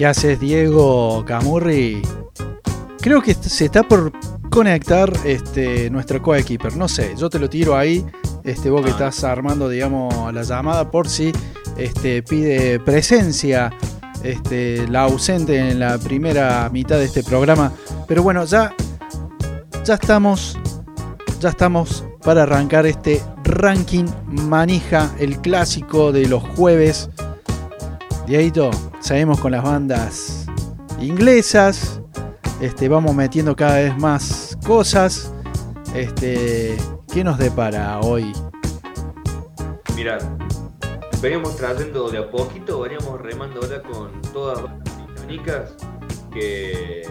¿Qué haces, Diego Camurri? Creo que se está por conectar este, nuestro coequiper. No sé, yo te lo tiro ahí. Este, vos que Ah. estás armando, digamos, la llamada por si este, pide presencia este, la ausente en la primera mitad de este programa. Pero bueno, ya, ya estamos. Ya estamos para arrancar este ranking manija, el clásico de los jueves. Dieguito, seguimos con las bandas inglesas. Este, vamos metiendo cada vez más cosas. Este, ¿qué nos depara hoy? Mirá, veníamos trayendo de a poquito, veníamos remando ahora con todas las británicas que,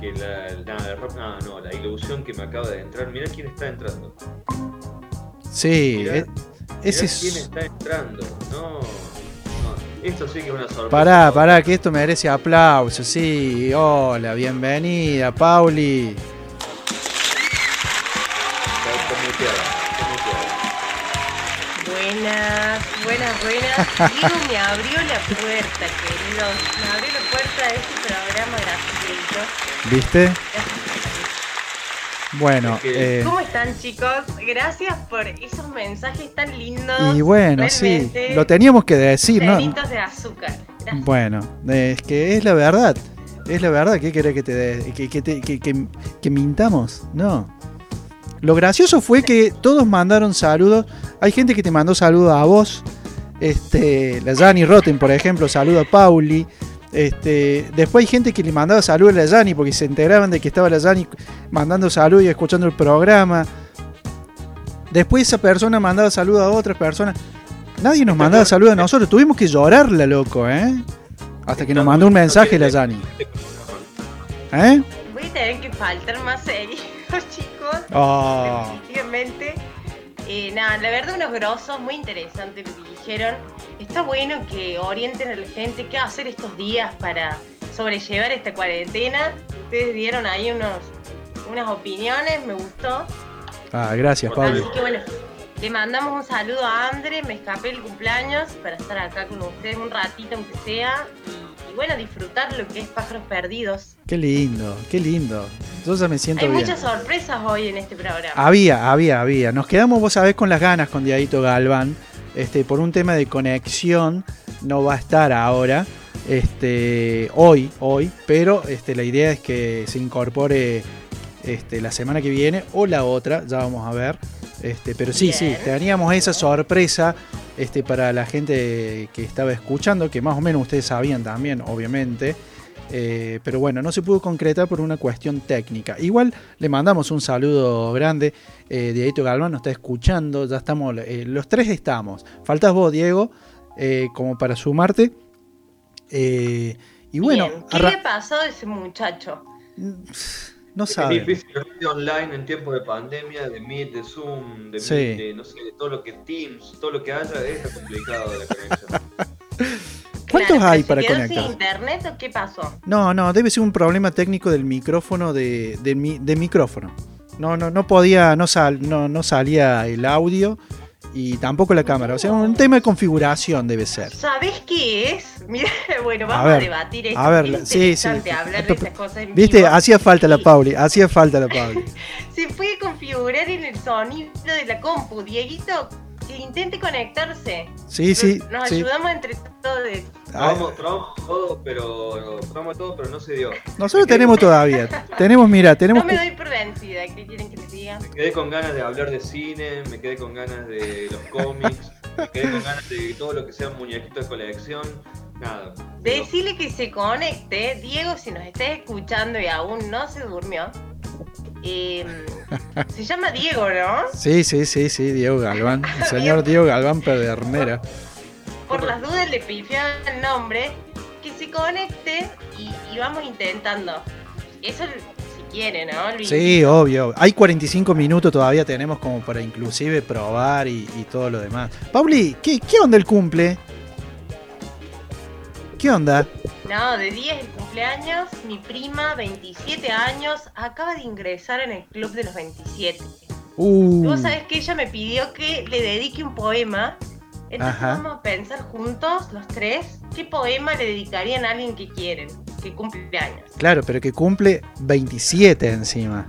que la, rap- nada, no, la ilusión que me acaba de entrar. Mirá quién está entrando. Sí, Mirá, e- ese Mirá quién es. está entrando. No, esto sí que es una sorpresa. Pará, pará, que esto merece aplauso. Sí, hola, bienvenida, Pauli. Buenas, buenas, buenas. Diego me abrió la puerta, queridos. Me abrió la puerta de este programa gratuito. ¿Viste? Bueno, Es que- eh, ¿Cómo están, chicos? Gracias por esos mensajes tan lindos. y bueno, sí, lo teníamos que decir, ¿no? de azúcar. Gracias. Bueno, es que es la verdad. Es la verdad. ¿Qué querés que te de- que, que, te- que- que- que mintamos? No. Lo gracioso fue que todos mandaron saludos. Hay gente que te mandó saludos a vos. Este, la Jani Rotten, por ejemplo, saluda a Pauli. Este, después hay gente que le mandaba saludos a la Jani porque se enteraban de que estaba la Jani mandando saludos y escuchando el programa. Después esa persona mandaba saludos a otras personas. Nadie nos mandaba saludos a nosotros. Tuvimos que llorarla, loco, ¿eh? Hasta que nos mandó un mensaje la Jani. ¿Eh? Voy a tener que faltar más seguidos, chicos. Oh. Definitivamente. Eh, nada, la verdad, unos grosos, muy interesante lo que dijeron. Está bueno que orienten a la gente qué hacer estos días para sobrellevar esta cuarentena. Ustedes dieron ahí unos, unas opiniones, me gustó. Ah, gracias, Pablo. Así que bueno, le mandamos un saludo a Andre, me escapé el cumpleaños para estar acá con ustedes un ratito aunque sea. Y, y bueno, disfrutar lo que es Pájaros Perdidos. Qué lindo, qué lindo. Yo ya me siento Hay bien. muchas sorpresas hoy en este programa. Había, había, había. Nos quedamos, vos sabés, con las ganas con Diadito Galván. Este, por un tema de conexión, no va a estar ahora. Este, hoy, hoy. Pero este, la idea es que se incorpore este, la semana que viene o la otra. Ya vamos a ver. Este, pero sí, sí, teníamos esa sorpresa este, para la gente que estaba escuchando, que más o menos ustedes sabían también, obviamente. Eh, pero bueno, no se pudo concretar por una cuestión técnica. Igual le mandamos un saludo grande. Eh, Dieguito Galván nos está escuchando. Ya estamos, eh, los tres estamos. Faltas vos, Diego, eh, como para sumarte. Eh, y bueno, Bien, ¿qué le pasó a ese muchacho? no Es sabe. difícil ir online en tiempos de pandemia, de Meet, de Zoom, de Sí. Meet, de no sé, de todo lo que Teams, todo lo que haya, es complicado la conexión. ¿Cuántos Claro, hay para ¿se quedó conectar? sin internet o qué pasó? No, no, debe ser un problema técnico del micrófono de, mi- de micrófono. No, no, no podía, no, sal, no, no salía el audio y tampoco la cámara. O sea, un tema de configuración debe ser. ¿Sabés qué es? Mira, bueno, vamos a, ver, debatir esto. a ver, es sí, sí. interesante hablar de estas cosas en Viste, vivo. hacía falta la Pauli, hacía falta la Pauli. Se puede configurar en el sonido de la compu, Dieguito, que intente conectarse. Sí, sí, Nos, nos sí. ayudamos entre todos. Probamos, todo, pero probamos todo, pero no se dio. Nosotros tenemos todavía, tenemos, mira, tenemos... No me doy por vencida, ¿qué quieren que les diga? Me quedé con ganas de hablar de cine, me quedé con ganas de los cómics, me quedé con ganas de todo lo que sea muñequitos de colección. Nada. Decirle que se conecte, Diego, si nos estás escuchando y aún no se durmió. eh, se llama Diego, ¿no? Sí, sí, sí, sí, Diego Galván, el señor Diego Galván Pedernera. Por las dudas le pifió el nombre. Que se conecte y, y vamos intentando. Eso si quiere, ¿no? Luis? Sí, obvio. Hay 45 minutos todavía tenemos como para inclusive probar y, y todo lo demás. Pauli, ¿qué, ¿qué onda el cumple? ¿Qué onda? No, de 10 el cumpleaños, mi prima, 27 años, acaba de ingresar en el club de los 27. Uh, Vos sabés que ella me pidió que le dedique un poema. Entonces Ajá. vamos a pensar juntos, los tres, qué poema le dedicarían a alguien que quieren, que cumple años. claro, pero que cumple 27 encima.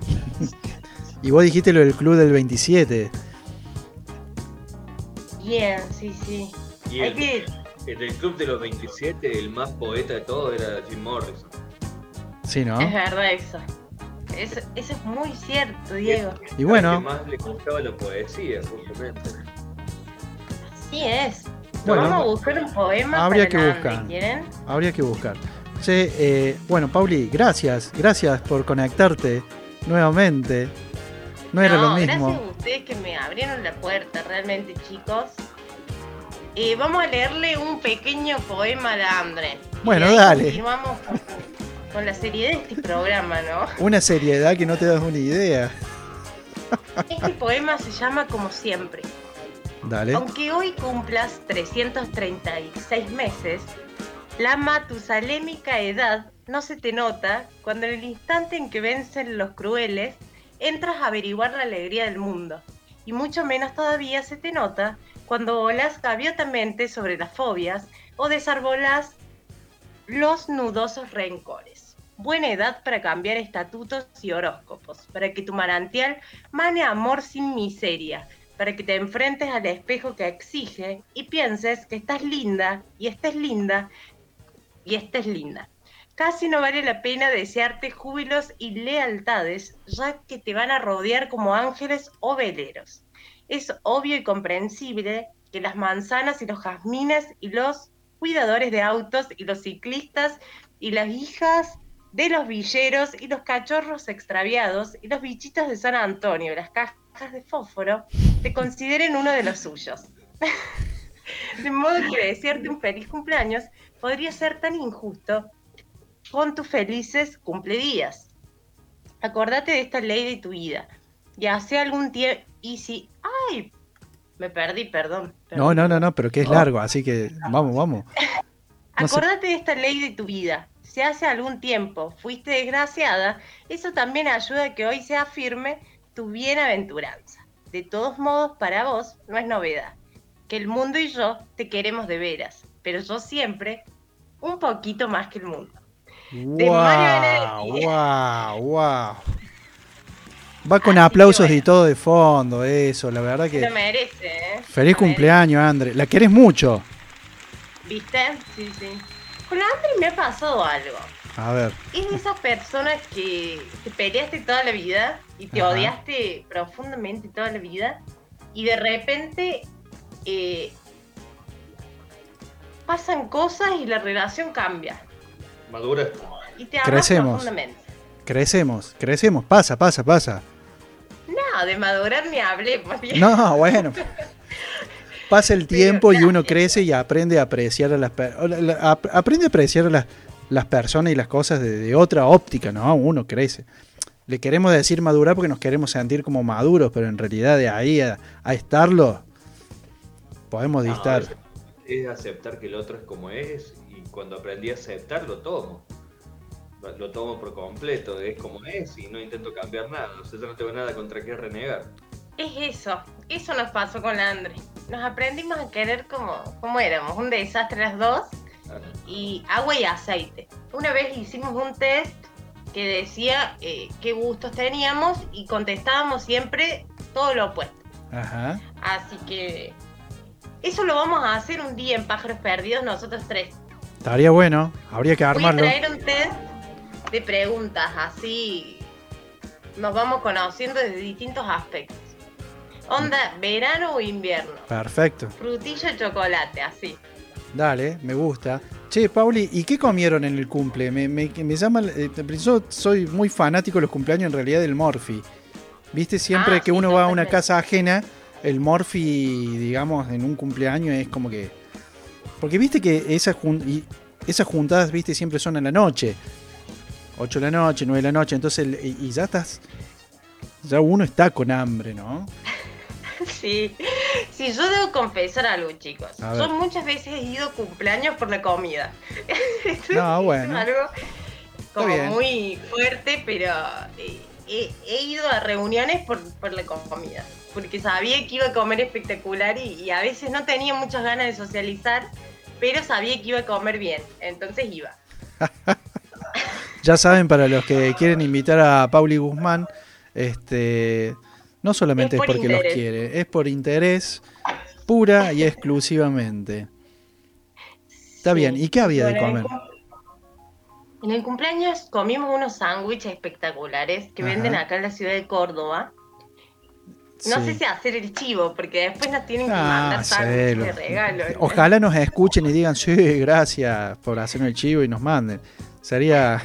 y vos dijiste lo del club del 27. Bien, sí, sí. Y Hay el, que... el del club de los 27, el más poeta de todos era Jim Morrison. Sí, ¿no? Es verdad eso. Eso, eso es muy cierto, Diego. Y bueno. Que más le gustaba la poesía, justamente. Así es. Bueno, Vamos a buscar un poema habría que Nande, buscar. ¿quieren? Habría que buscar. Che, eh, bueno, Pauli, gracias. Gracias por conectarte nuevamente. No era lo mismo. Gracias a ustedes que me abrieron la puerta, realmente, chicos. Eh, vamos a leerle un pequeño poema la Andre. Bueno, dale. Continuamos con, con la seriedad de este programa, ¿no? Una seriedad que no te das una idea. Este poema se llama Como siempre. Aunque hoy cumplas 336 meses, la matusalémica edad no se te nota cuando en el instante en que vencen los crueles entras a averiguar la alegría del mundo. Y mucho menos todavía se te nota cuando volas gaviotamente sobre las fobias o desarbolas los nudosos rencores. Buena edad para cambiar estatutos y horóscopos, para que tu manantial mane amor sin miseria, para que te enfrentes al espejo que exige y pienses que estás linda y estés linda y estés linda. Casi no vale la pena desearte júbilos y lealtades, ya que te van a rodear como ángeles o veleros. Es obvio y comprensible que las manzanas y los jazmines y los cuidadores de autos y los ciclistas y las hijas de los villeros y los cachorros extraviados y los bichitos de San Antonio, las de fósforo, te consideren uno de los suyos. de modo que desearte un feliz cumpleaños podría ser tan injusto con tus felices cumpledías. Acordate de esta ley de tu vida. Y hace algún tiempo... Y si... ¡Ay! Me perdí, perdón. No, perdón. no, no, no, pero que es largo, así que vamos, vamos. no. Acordate de esta ley de tu vida. Si hace algún tiempo fuiste desgraciada, eso también ayuda a que hoy sea firme tu bienaventuranza. De todos modos, para vos no es novedad, que el mundo y yo te queremos de veras, pero yo siempre un poquito más que el mundo. De Wow, wow, wow. Va con Así aplausos y bueno. todo de fondo, eso, la verdad Lo que. merece, ¿eh? Feliz Lo cumpleaños, André. La querés mucho. merece. ¿Viste? Sí, sí. Con André me ha pasado algo. A ver. Es de esas personas que te peleaste toda la vida y te Ajá. odiaste profundamente toda la vida y de repente eh, pasan cosas y la relación cambia Madura. y te amas Crecemos. profundamente. Crecemos, crecemos. Pasa, pasa, pasa. No, de madurar ni hablemos. bien. No, bueno. Pasa el tiempo y uno crece y aprende a apreciar a las ap- aprende a apreciar a las, las personas y las cosas de, de otra óptica, ¿no? Uno crece. Le queremos decir madurar porque nos queremos sentir como maduros, pero en realidad de ahí a, a estarlo podemos No, distar. es, es aceptar que el otro es como es y cuando aprendí a aceptar lo tomo. Lo- Lo tomo por completo, es como es y no intento cambiar nada. O sea, yo no tengo nada contra qué renegar. Es eso, eso nos pasó con Andre. Nos aprendimos a querer como, como éramos, un desastre las dos y agua y aceite. Una vez hicimos un test que decía eh, qué gustos teníamos y contestábamos siempre todo lo opuesto. Ajá. Así que eso lo vamos a hacer un día en Pájaros Perdidos nosotros tres. Estaría bueno, habría que Voy a armarlo. traer un test de preguntas, así nos vamos conociendo desde distintos aspectos. Onda, verano o invierno. Perfecto. Frutilla, chocolate, así. Dale, me gusta. Che, Pauli, ¿y qué comieron en el cumple? Me, me, me llama. eh, Yo soy muy fanático de los cumpleaños en realidad del Morphy. ¿Viste? Siempre Ah, que sí, uno va a una casa ajena, el Morphy, digamos, en un cumpleaños es como que. Porque viste que esas, jun- y esas juntadas, viste, siempre son en la noche. 8 de la noche, 9 de la noche, entonces, y ya estás, ya uno está con hambre, ¿no? Sí, sí, yo debo confesar algo, chicos. Yo muchas veces he ido cumpleaños por la comida. No, bueno. Es algo como muy fuerte, pero eh, he, he ido a reuniones por, por la comida. Porque sabía que iba a comer espectacular y, y a veces no tenía muchas ganas de socializar, pero sabía que iba a comer bien. Entonces iba. Ya saben, para los que quieren invitar a Pauli Guzmán, este, no solamente Es es, por porque los quiere, es por interés pura y exclusivamente. Está bien, ¿y qué había de Bueno, comer? En el cumpleaños comimos unos sándwiches espectaculares que Ajá. venden acá en la ciudad de Córdoba. No Sí. sé si hacer el chivo, porque después nos tienen que Ah, mandar sándwiches de regalo. ¿no? Ojalá nos escuchen y digan, sí, gracias por hacerme el chivo y nos manden. Sería,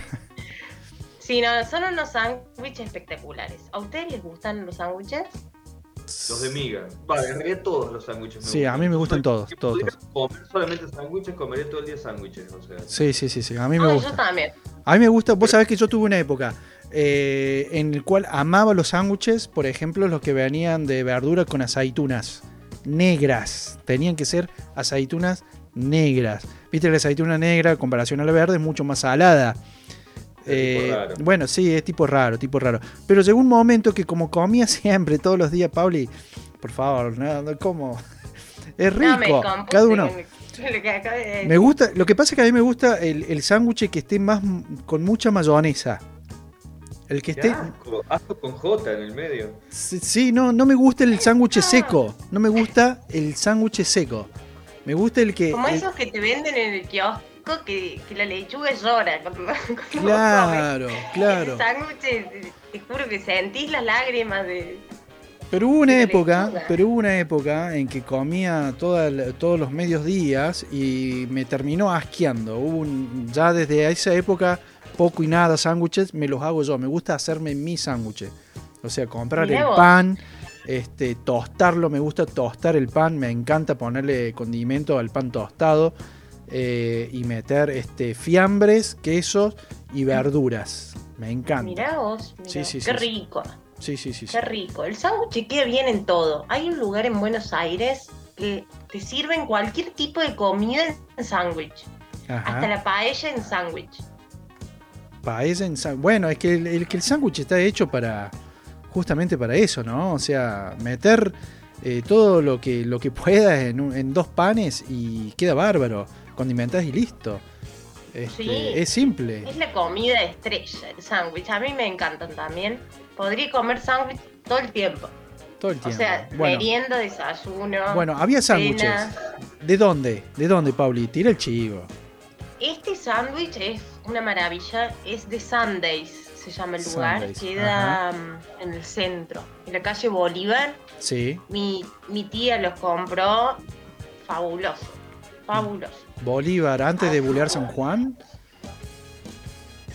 Sí, no, son unos sándwiches espectaculares. ¿A ustedes les gustan los sándwiches? Los de miga. Vale, en realidad todos los sándwiches me Sí, a mí me gustan todos, si todos, comer solamente sándwiches, comeré todo el día sándwiches. O sea, sí, sí, sí, sí, a mí me Ah, gusta. yo también. A mí me gusta, vos sabés que yo tuve una época eh, en el cual amaba los sándwiches, por ejemplo, los que venían de verdura con aceitunas negras. Tenían que ser aceitunas negras. Viste que la aceituna negra, en comparación a la verde, es mucho más salada. Eh, raro. bueno, sí, es tipo raro, tipo raro. Pero llegó un momento que como comía siempre, todos los días, Pauli, por favor, no, no, ¿cómo? Es No, me rico, cada uno. de. Me gusta, lo que pasa es que a mí me gusta el, el sándwich que esté más con mucha mayonesa. El que esté. asco, asco con J en el medio. Sí, sí, no, no me gusta el sándwich seco. No me gusta el sándwich seco. Me gusta el que. Como el- esos que te venden en el kiosco que, que la lechuga llora. cuando- cuando vos claro, claro. Ese sándwich, te, juro que sentís las lágrimas de... Pero hubo una de época, lechuga. pero hubo una época en que comía toda el- todos los medios días y me terminó asqueando. Hubo un- ya desde esa época, poco y nada sándwiches, me los hago yo. Me gusta hacerme mis sándwiches. O sea, comprar Mirá el vos. pan, este, tostarlo, me gusta tostar el pan, me encanta ponerle condimento al pan tostado eh, y meter este, fiambres, quesos y verduras. Me encanta. Mirá vos, mirá, Sí, sí, qué sí, rico, Sí, sí, sí. sí. qué rico. El sándwich queda bien en todo. Hay un lugar en Buenos Aires que te sirven cualquier tipo de comida en sándwich. Hasta la paella en sándwich. Paella en sa- Bueno, es que el, el- que el sándwich está hecho para justamente para eso, ¿no? O sea, meter eh, todo lo que lo que puedas en, en dos panes y queda bárbaro. Condimentás y listo. Este, Sí. Es simple. Es la comida estrella, el sándwich. A mí me encantan también. Podría comer sándwich todo el tiempo. Todo el O tiempo. sea, bueno, merienda, desayuno. bueno, había sándwiches. ¿De dónde? ¿De dónde, Pauli? Tira el chivo. Este sándwich es una maravilla, es de Sundays, se llama el lugar, Sundays, queda mm, en el centro, en la calle Bolívar. Sí. Mi, mi tía los compró, fabuloso, fabuloso. Bolívar, antes de Bulear San Juan.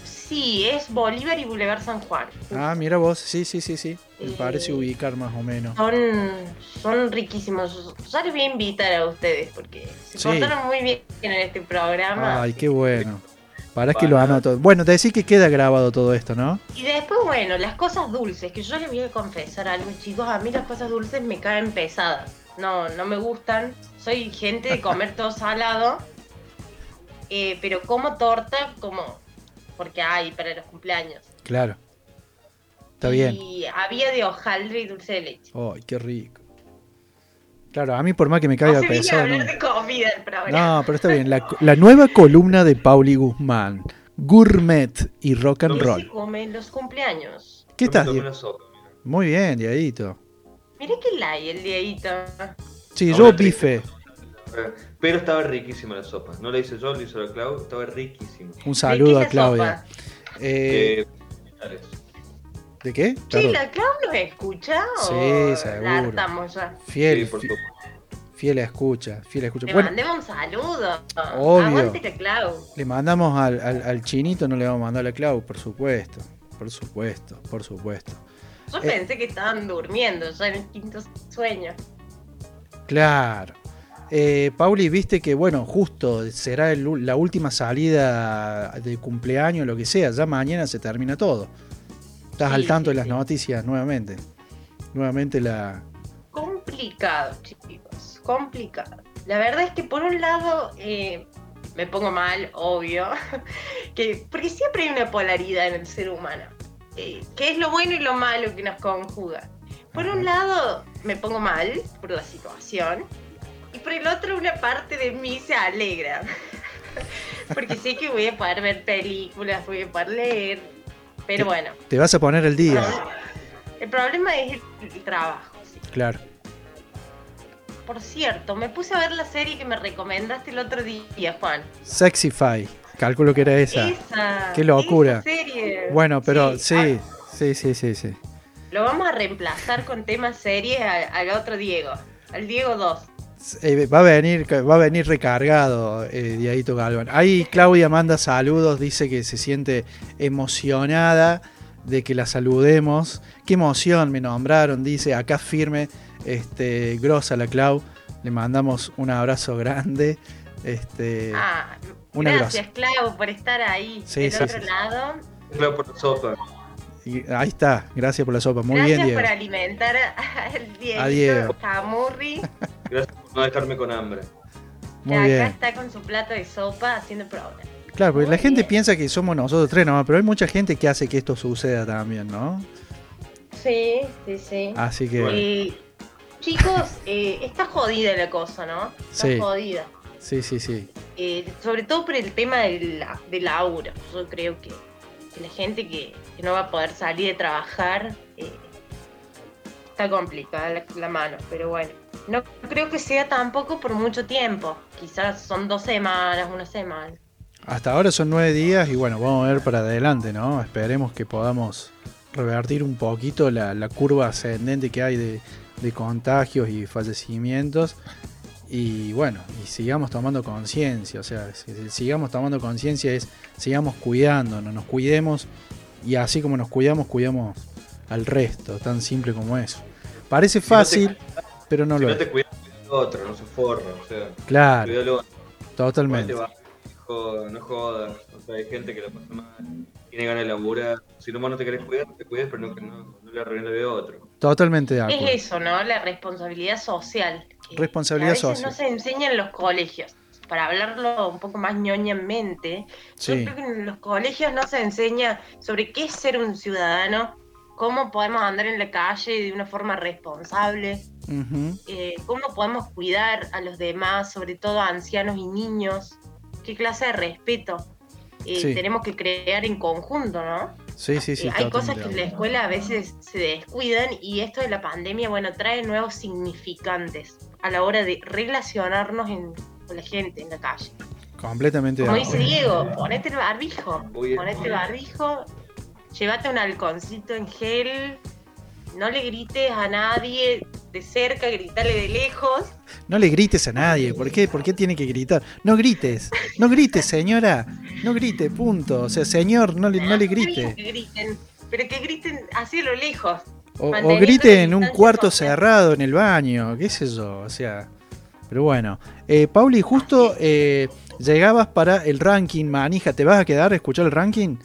Sí, es Bolívar y Boulevard San Juan. Ah, mira vos. Sí, sí, sí, sí. Me Eh, parece ubicar más o menos. Son, son riquísimos. Ya les voy a invitar a ustedes porque se Sí. portaron muy bien en este programa. Ay, qué bueno. Para que lo Bueno. anoto. Bueno, te decís que queda grabado todo esto, ¿no? Y después, bueno, las cosas dulces, que yo les voy a confesar algo, chicos, a mí las cosas dulces me caen pesadas. No, no me gustan. Soy gente de comer todo salado. Eh, pero como torta, como porque hay para los cumpleaños. Claro. Está bien. Y había de hojaldre y dulce de leche. Ay, qué rico. Claro, a mí por más que me caiga No pesado. No, de comida el programa. No, pero está bien. La, la nueva columna de Pauli Guzmán. Gourmet y rock and Se roll. los cumpleaños. ¿Qué estás? Muy bien, Diadito. Mirá que like el diadito. Sí, yo bife. Pero estaba riquísima la sopa. No la hice yo, la hizo la Clau. Estaba riquísima. Un ¿De saludo a la Claudia. Eh, Eh. ¿De qué? Sí, Perdón. ¿la Clau nos escucha? Sí, o seguro. La ya. Fiel, Sí, por fi- supuesto. fiel a escucha, fiel a escucha. Le Bueno, mandemos un saludo. Obvio. Aguante la Clau. le mandamos al, al- al chinito, no le vamos a mandar a la Clau, por supuesto. Por supuesto, por supuesto. Yo Eh. pensé que estaban durmiendo, ya en el quinto sueño. Claro. Eh, Pauli, viste que, bueno, justo será el la última salida de cumpleaños, lo que sea. Ya mañana se termina todo. Estás Sí, al tanto sí, de las sí. noticias nuevamente. Nuevamente la. Complicado, chicos, complicado. La verdad es que por un lado eh, me pongo mal, obvio, que, porque siempre hay una polaridad en el ser humano, eh, que es lo bueno y lo malo que nos conjuga. Por un lado me pongo mal por la situación y por el otro una parte de mí se alegra, porque sé que voy a poder ver películas, voy a poder leer, pero bueno, Te vas a poner el día. el problema es el, el trabajo. sí. Claro. Por cierto, me puse a ver la serie que me recomendaste el otro día, Juan. Sexify. Calculo que era esa. Esa. Qué locura. esa serie. Bueno, pero sí, Ah, sí, sí, sí, sí. lo vamos a reemplazar con temas series al, al otro Diego, al Diego 2. Eh, va a venir, va a venir recargado eh, Dieguito Galván. Ahí Claudia manda saludos, dice que se siente emocionada de que la saludemos. Qué emoción me nombraron, dice, acá firme, este, grosa la Clau. Le mandamos un abrazo grande. Este, Ah, una gracias, Clau, por estar ahí Sí, del sí, otro sí. lado. Claro, por la sopa. y ahí está, gracias por la sopa. Muy gracias bien, Diego. por alimentar al Diego. A Diego. Camurri, Gracias por no dejarme con hambre. Muy acá bien. está con su plato de sopa haciendo programa. Claro, porque la gente bien. piensa que somos nosotros tres nomás, pero hay mucha gente que hace que esto suceda también, ¿no? Sí, sí, sí. Así que, Eh, chicos, eh, está jodida la cosa, ¿no? Está Sí. jodida. Sí, sí, sí. Eh, sobre todo por el tema del, la- del aura. Yo creo que, que la gente que, que no va a poder salir de trabajar eh, está complicada la, la mano, pero bueno. No creo que sea tampoco por mucho tiempo. Quizás son dos semanas, una semana. Hasta ahora son nueve días y bueno, vamos a ver para adelante, ¿no? Esperemos que podamos revertir un poquito la, la curva ascendente que hay de, de contagios y fallecimientos. Y bueno, y sigamos tomando conciencia, o sea, si- si sigamos tomando conciencia es, sigamos cuidándonos, nos cuidemos y así como nos cuidamos, cuidamos al resto, tan simple como eso. Parece no te- fácil, pero no si lo no es. te cuidas, otro, no se forra. O sea, Claro, cuídalo. totalmente. Ponete bajo, no jodas. O sea, hay gente que la pasa mal, tiene ganas de laburar. Si nomás no te querés cuidar, te cuides, pero no, no, no le arruines la vida a otro. Totalmente de acuerdo. Es eso, ¿no? La responsabilidad social. Responsabilidad que a veces social. no se enseña en los colegios. Para hablarlo un poco más ñoñamente, Sí. yo creo que en los colegios no se enseña sobre qué es ser un ciudadano, cómo podemos andar en la calle de una forma responsable, Ujú. eh, cómo podemos cuidar a los demás, sobre todo a ancianos y niños, qué clase de respeto eh, Sí. tenemos que crear en conjunto, ¿no? Sí, sí, sí. Eh, hay cosas que en la escuela a veces se descuidan y esto de la pandemia, bueno, trae nuevos significantes a la hora de relacionarnos en- con la gente en la calle. Completamente de Como dice. Diego, ponete el barbijo, Muy bien. ponete el barbijo, llévate un halconcito en gel, no le grites a nadie de cerca, gritale de lejos. No le grites a nadie. ¿Por qué? ¿Por qué tiene que gritar? No grites. No grites, señora. No grite, punto. O sea, señor, no le, no le grite. Que griten, pero que griten así a lo lejos. O, o grite en un cuarto social. cerrado en el baño. ¿Qué sé yo? O sea. Pero bueno. Eh, Pauli, justo eh, llegabas para el ranking, manija. ¿Te vas a quedar a escuchar el ranking?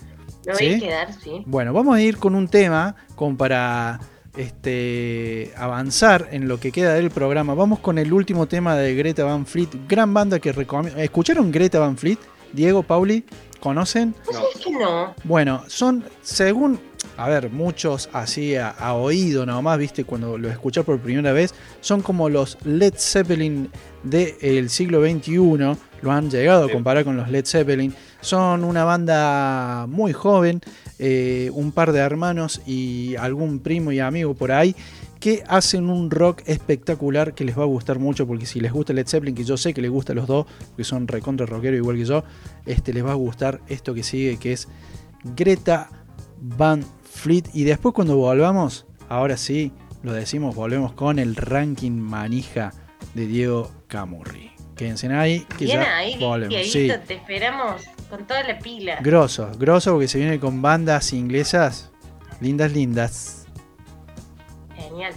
Me voy ¿Sí? a quedar, sí. Bueno, vamos a ir con un tema como para este, avanzar en lo que queda del programa. Vamos con el último tema de Greta Van Fleet, gran banda que recomiendo. ¿Escucharon Greta Van Fleet? Diego, Pauli, ¿conocen? ¿Vos No. sabés que no? Bueno, son, según, a ver, muchos así a, a oído nomás, viste, cuando lo escuchás por primera vez, son como los Led Zeppelin del siglo XXI, lo han llegado a comparar con los Led Zeppelin. Son una banda muy joven, eh, un par de hermanos y algún primo y amigo por ahí, que hacen un rock espectacular que les va a gustar mucho, porque si les gusta Led Zeppelin, que yo sé que les gusta a los dos, que son recontra rockeros igual que yo, este, les va a gustar esto que sigue, que es Greta Van Fleet. Y después cuando volvamos, ahora sí, lo decimos, volvemos con el ranking manija de Diego Camurri. Quédense ahí, que Bien ya ahí, volvemos. Sí, te esperamos con toda la pila. grosso, grosso porque se viene con bandas inglesas lindas, lindas. Genial.